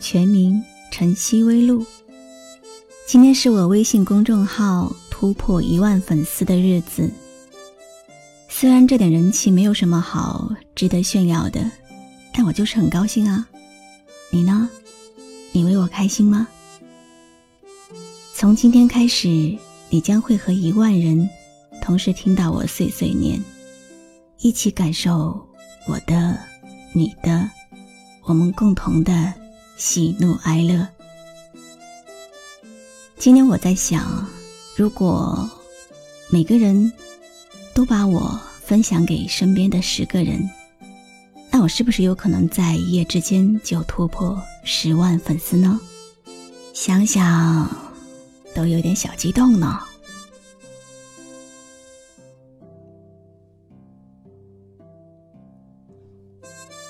全名晨曦微露。今天是我微信公众号突破一万粉丝的日子。虽然这点人气没有什么好值得炫耀的，但我就是很高兴啊。你呢？你为我开心吗？从今天开始，你将会和一万人同时听到我碎碎念，一起感受我的、你的、我们共同的。喜怒哀乐。今天我在想，如果每个人都把我分享给身边的十个人，那我是不是有可能在一夜之间就突破十万粉丝呢？想想都有点小激动呢。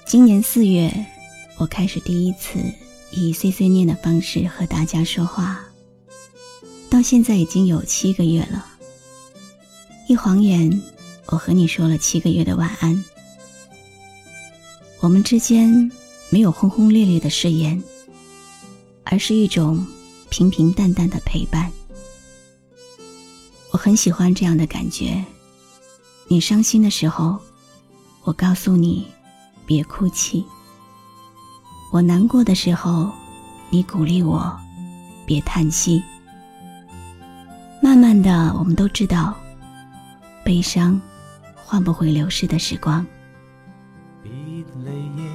今年四月。我开始第一次以碎碎念的方式和大家说话，到现在已经有七个月了。一晃眼，我和你说了七个月的晚安。我们之间没有轰轰烈烈的誓言，而是一种平平淡淡的陪伴。我很喜欢这样的感觉。你伤心的时候，我告诉你，别哭泣。我难过的时候，你鼓励我，别叹息。慢慢的，我们都知道，悲伤换不回流逝的时光。别离夜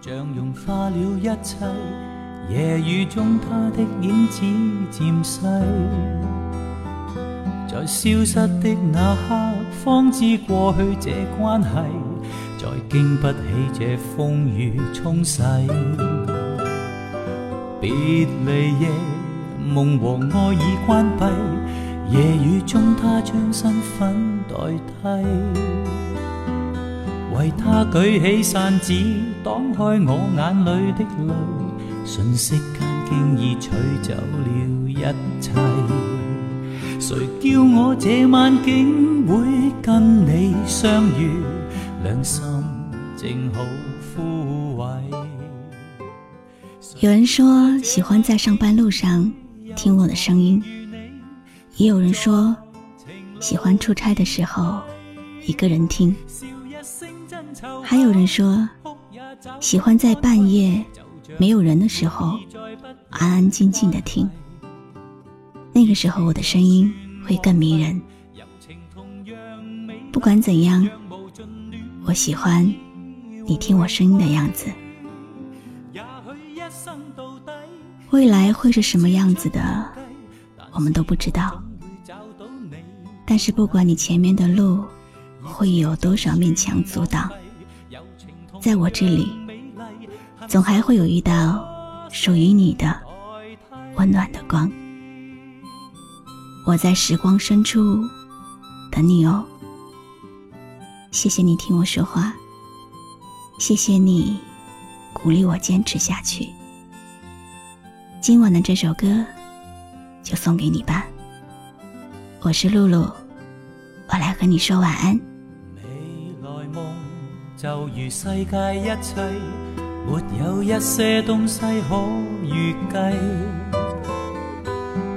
像融化了一切，夜雨中他的影子渐细，在消失的那刻，方知过去这关系。再经不起这风雨冲洗，别离夜，梦和爱已关闭，夜雨中他将身份代替，为他举起伞子挡开我眼里的泪，瞬息间经已取走了一切，谁叫我这晚竟会跟你相遇？有人说喜欢在上班路上听我的声音，也有人说喜欢出差的时候一个人听，还有人说喜欢在半夜没有人的时候安安静静的听，那个时候我的声音会更迷人。不管怎样。我喜欢你听我声音的样子。未来会是什么样子的，我们都不知道。但是不管你前面的路会有多少面墙阻挡，在我这里，总还会有一道属于你的温暖的光。我在时光深处等你哦。谢谢你听我说话，谢谢你鼓励我坚持下去。今晚的这首歌就送给你吧。我是露露，我来和你说晚安。未来梦就如世界一切，没有一些东西可预计，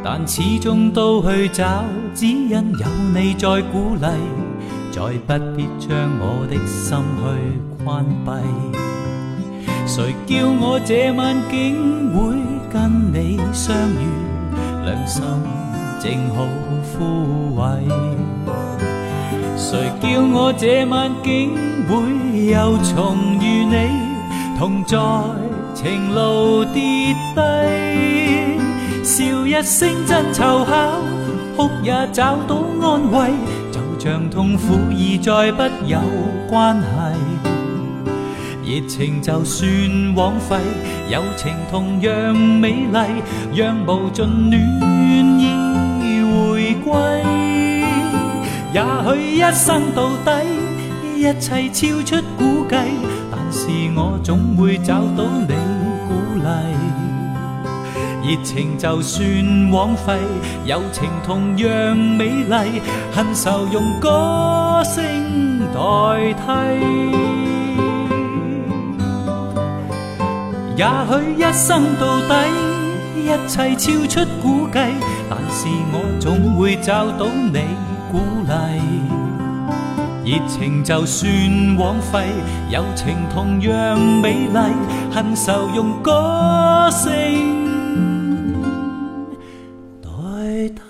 但始终都去找，只因有你在鼓励。再不必将我的心去关闭，谁叫我这晚竟会跟你相遇？良心正好枯萎，谁叫我这晚竟会又重遇你？同在情路跌低，笑一声真凑巧，哭也找到安慰。像痛苦已再不有关系，热情就算枉费，友情同样美丽，让无尽暖意回归。也许一生到底，一切超出估计，但是我总会找到你鼓励。热情就算枉费，友情同样美丽，恨愁用歌声代替。也许一生到底，一切超出估计，但是我总会找到你鼓励。热情就算枉费，友情同样美丽，恨愁用歌声。